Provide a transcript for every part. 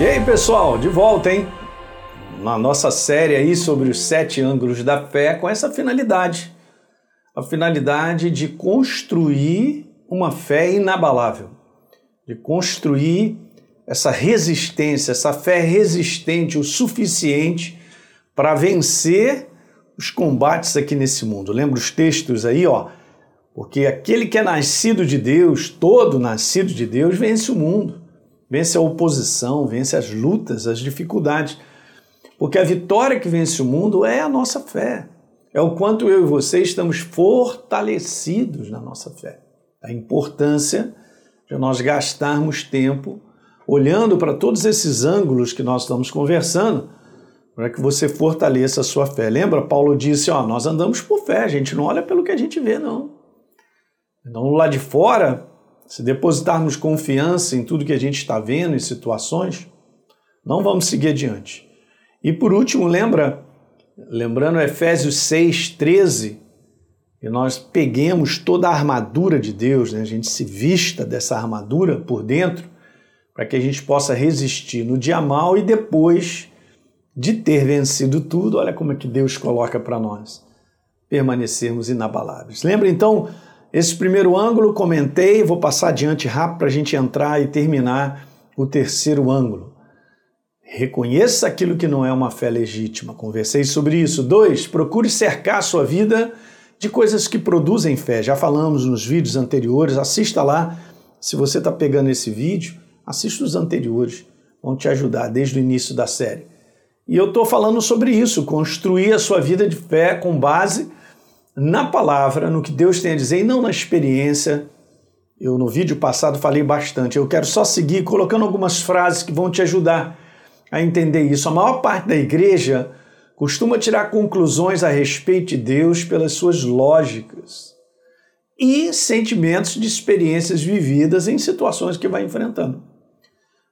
E aí, pessoal, de volta, hein? Na nossa série aí sobre os sete ângulos da fé, com essa finalidade. A finalidade de construir uma fé inabalável, de construir essa resistência, essa fé resistente o suficiente para vencer os combates aqui nesse mundo. Lembra os textos aí, ó? Porque aquele que é nascido de Deus, todo nascido de Deus, vence o mundo vence a oposição, vence as lutas, as dificuldades. Porque a vitória que vence o mundo é a nossa fé. É o quanto eu e você estamos fortalecidos na nossa fé. A importância de nós gastarmos tempo olhando para todos esses ângulos que nós estamos conversando, para que você fortaleça a sua fé. Lembra? Paulo disse: Ó, nós andamos por fé, a gente não olha pelo que a gente vê, não. Então, lá de fora, se depositarmos confiança em tudo que a gente está vendo, em situações, não vamos seguir adiante. E por último, lembra, lembrando Efésios 6, 13, que nós peguemos toda a armadura de Deus, né? a gente se vista dessa armadura por dentro, para que a gente possa resistir no dia mal e depois de ter vencido tudo, olha como é que Deus coloca para nós, permanecermos inabaláveis. Lembra então esse primeiro ângulo comentei, vou passar adiante rápido para a gente entrar e terminar o terceiro ângulo. Reconheça aquilo que não é uma fé legítima. Conversei sobre isso. Dois, procure cercar a sua vida de coisas que produzem fé. Já falamos nos vídeos anteriores, assista lá. Se você está pegando esse vídeo, assista os anteriores. Vão te ajudar desde o início da série. E eu estou falando sobre isso, construir a sua vida de fé com base na palavra, no que Deus tem a dizer e não na experiência. Eu no vídeo passado falei bastante. Eu quero só seguir colocando algumas frases que vão te ajudar a entender isso. A maior parte da igreja costuma tirar conclusões a respeito de Deus pelas suas lógicas e sentimentos de experiências vividas em situações que vai enfrentando.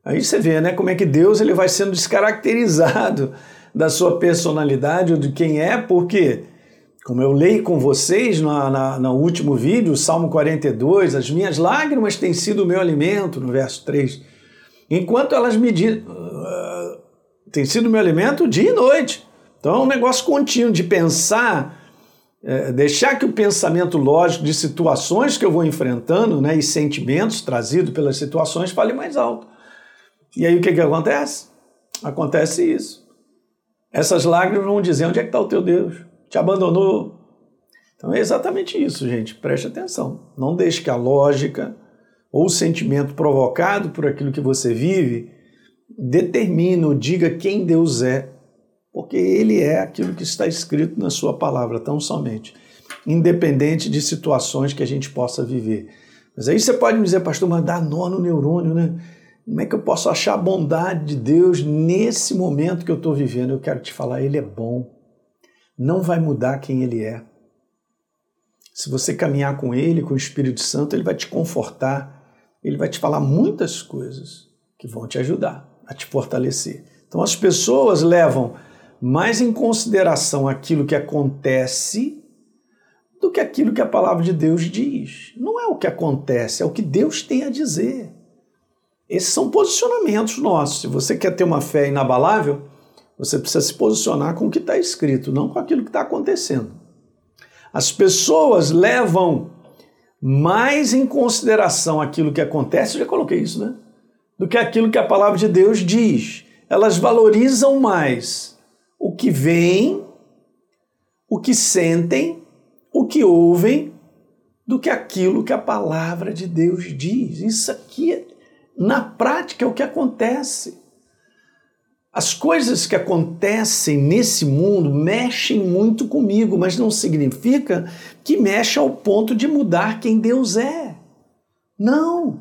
Aí você vê, né, como é que Deus ele vai sendo descaracterizado da sua personalidade ou de quem é, porque como eu leio com vocês na, na, no último vídeo, Salmo 42, as minhas lágrimas têm sido o meu alimento, no verso 3. Enquanto elas me dizem, uh, tem sido meu alimento dia e noite. Então é um negócio contínuo de pensar, é, deixar que o pensamento lógico de situações que eu vou enfrentando né, e sentimentos trazidos pelas situações fale mais alto. E aí o que, que acontece? Acontece isso. Essas lágrimas vão dizer: onde é que está o teu Deus? Te abandonou. Então é exatamente isso, gente. Preste atenção. Não deixe que a lógica ou o sentimento provocado por aquilo que você vive determine ou diga quem Deus é, porque Ele é aquilo que está escrito na Sua palavra, tão somente, independente de situações que a gente possa viver. Mas aí você pode me dizer, pastor, mas dá nó no neurônio, né? Como é que eu posso achar a bondade de Deus nesse momento que eu estou vivendo? Eu quero te falar, Ele é bom não vai mudar quem ele é. Se você caminhar com ele, com o Espírito Santo, ele vai te confortar, ele vai te falar muitas coisas que vão te ajudar a te fortalecer. Então as pessoas levam mais em consideração aquilo que acontece do que aquilo que a palavra de Deus diz. Não é o que acontece, é o que Deus tem a dizer. Esses são posicionamentos nossos. Se você quer ter uma fé inabalável, você precisa se posicionar com o que está escrito, não com aquilo que está acontecendo. As pessoas levam mais em consideração aquilo que acontece, eu já coloquei isso, né? Do que aquilo que a palavra de Deus diz. Elas valorizam mais o que veem, o que sentem, o que ouvem, do que aquilo que a palavra de Deus diz. Isso aqui, na prática, é o que acontece. As coisas que acontecem nesse mundo mexem muito comigo, mas não significa que mexe ao ponto de mudar quem Deus é. Não.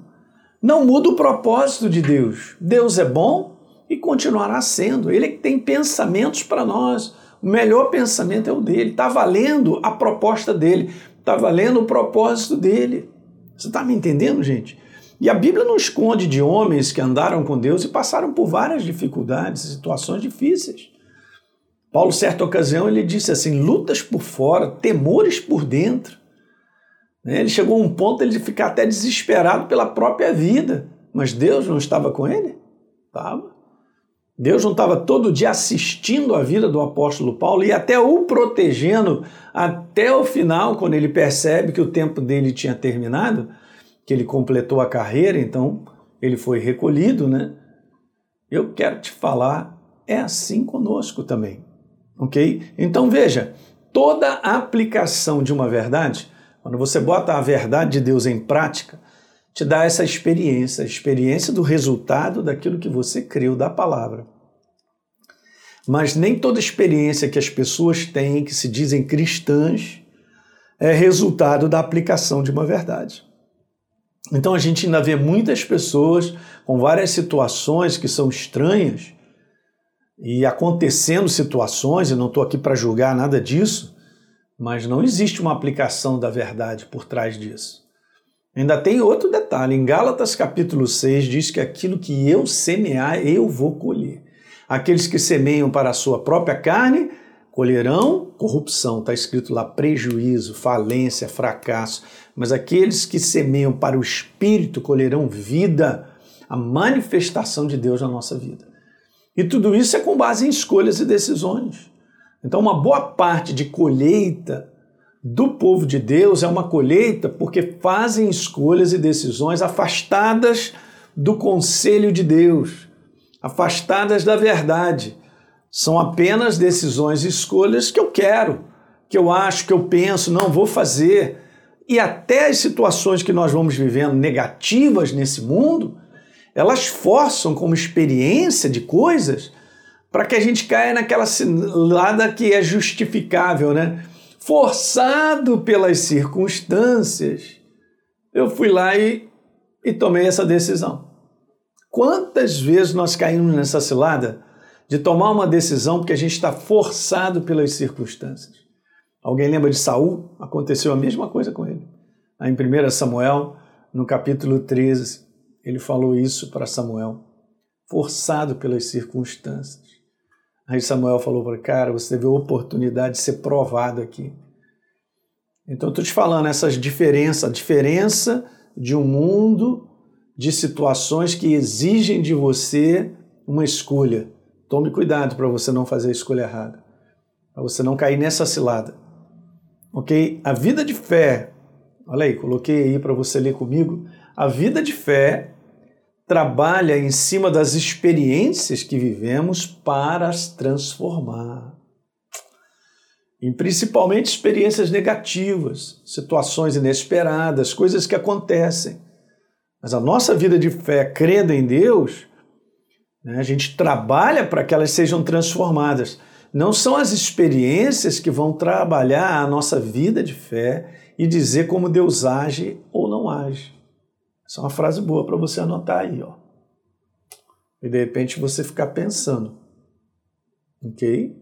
Não muda o propósito de Deus. Deus é bom e continuará sendo. Ele tem pensamentos para nós. O melhor pensamento é o dele. Está valendo a proposta dele. Está valendo o propósito dele. Você está me entendendo, gente? E a Bíblia não esconde de homens que andaram com Deus e passaram por várias dificuldades, situações difíceis. Paulo, certa ocasião, ele disse assim: lutas por fora, temores por dentro. Né? Ele chegou a um ponto de ficar até desesperado pela própria vida. Mas Deus não estava com ele? Estava. Deus não estava todo dia assistindo a vida do apóstolo Paulo e até o protegendo até o final, quando ele percebe que o tempo dele tinha terminado, que ele completou a carreira, então ele foi recolhido, né? Eu quero te falar, é assim conosco também, ok? Então veja, toda aplicação de uma verdade, quando você bota a verdade de Deus em prática, te dá essa experiência, a experiência do resultado daquilo que você creu da palavra. Mas nem toda experiência que as pessoas têm, que se dizem cristãs, é resultado da aplicação de uma verdade. Então a gente ainda vê muitas pessoas com várias situações que são estranhas e acontecendo situações, e não estou aqui para julgar nada disso, mas não existe uma aplicação da verdade por trás disso. Ainda tem outro detalhe. Em Gálatas capítulo 6 diz que aquilo que eu semear, eu vou colher. Aqueles que semeiam para a sua própria carne, colherão corrupção. Está escrito lá prejuízo, falência, fracasso. Mas aqueles que semeiam para o Espírito colherão vida, a manifestação de Deus na nossa vida. E tudo isso é com base em escolhas e decisões. Então, uma boa parte de colheita do povo de Deus é uma colheita porque fazem escolhas e decisões afastadas do conselho de Deus, afastadas da verdade. São apenas decisões e escolhas que eu quero, que eu acho, que eu penso, não vou fazer. E até as situações que nós vamos vivendo negativas nesse mundo, elas forçam como experiência de coisas para que a gente caia naquela cilada que é justificável, né? forçado pelas circunstâncias, eu fui lá e, e tomei essa decisão. Quantas vezes nós caímos nessa cilada de tomar uma decisão porque a gente está forçado pelas circunstâncias? Alguém lembra de Saul? Aconteceu a mesma coisa com ele. Aí em 1 Samuel, no capítulo 13, ele falou isso para Samuel, forçado pelas circunstâncias. Aí Samuel falou para cara, você teve a oportunidade de ser provado aqui. Então, estou te falando essas diferenças, a diferença de um mundo de situações que exigem de você uma escolha. Tome cuidado para você não fazer a escolha errada, para você não cair nessa cilada. Ok? A vida de fé, olha aí, coloquei aí para você ler comigo. A vida de fé trabalha em cima das experiências que vivemos para as transformar. E principalmente experiências negativas, situações inesperadas, coisas que acontecem. Mas a nossa vida de fé, crendo em Deus, né, a gente trabalha para que elas sejam transformadas. Não são as experiências que vão trabalhar a nossa vida de fé e dizer como Deus age ou não age. Essa é uma frase boa para você anotar aí, ó. E de repente você ficar pensando. Ok?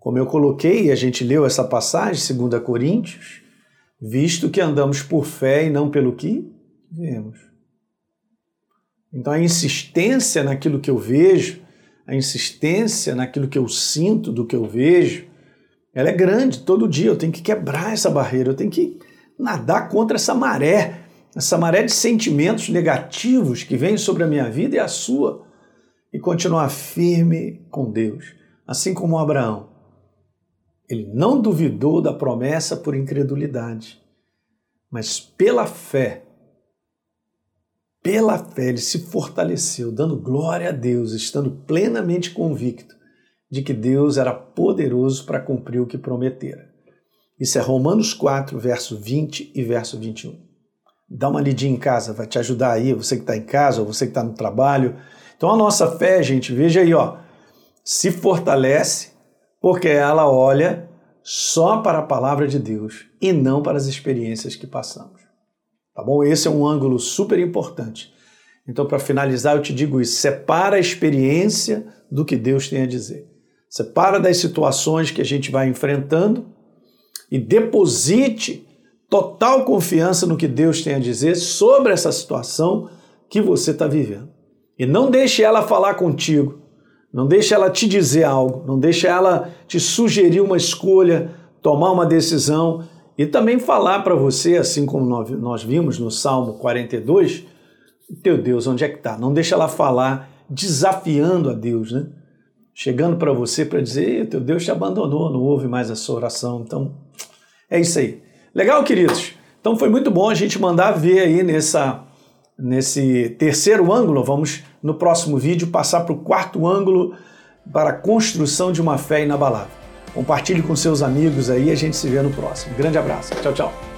Como eu coloquei, a gente leu essa passagem, 2 Coríntios, visto que andamos por fé e não pelo que vemos. Então a insistência naquilo que eu vejo, a insistência naquilo que eu sinto do que eu vejo, ela é grande. Todo dia eu tenho que quebrar essa barreira, eu tenho que nadar contra essa maré essa maré de sentimentos negativos que vem sobre a minha vida e a sua, e continuar firme com Deus, assim como Abraão. Ele não duvidou da promessa por incredulidade, mas pela fé, pela fé ele se fortaleceu, dando glória a Deus, estando plenamente convicto de que Deus era poderoso para cumprir o que prometera. Isso é Romanos 4, verso 20 e verso 21. Dá uma lidinha em casa, vai te ajudar aí, você que está em casa, ou você que está no trabalho. Então a nossa fé, gente, veja aí, ó, se fortalece porque ela olha só para a palavra de Deus e não para as experiências que passamos. Tá bom? Esse é um ângulo super importante. Então, para finalizar, eu te digo isso: separa a experiência do que Deus tem a dizer. Separa das situações que a gente vai enfrentando e deposite total confiança no que Deus tem a dizer sobre essa situação que você está vivendo. E não deixe ela falar contigo, não deixe ela te dizer algo, não deixe ela te sugerir uma escolha, tomar uma decisão e também falar para você, assim como nós vimos no Salmo 42, teu Deus, onde é que está? Não deixe ela falar desafiando a Deus, né? Chegando para você para dizer, teu Deus te abandonou, não ouve mais a sua oração. Então, é isso aí. Legal, queridos? Então foi muito bom a gente mandar ver aí nessa, nesse terceiro ângulo. Vamos, no próximo vídeo, passar para o quarto ângulo para a construção de uma fé inabalável. Compartilhe com seus amigos aí, a gente se vê no próximo. Grande abraço. Tchau, tchau.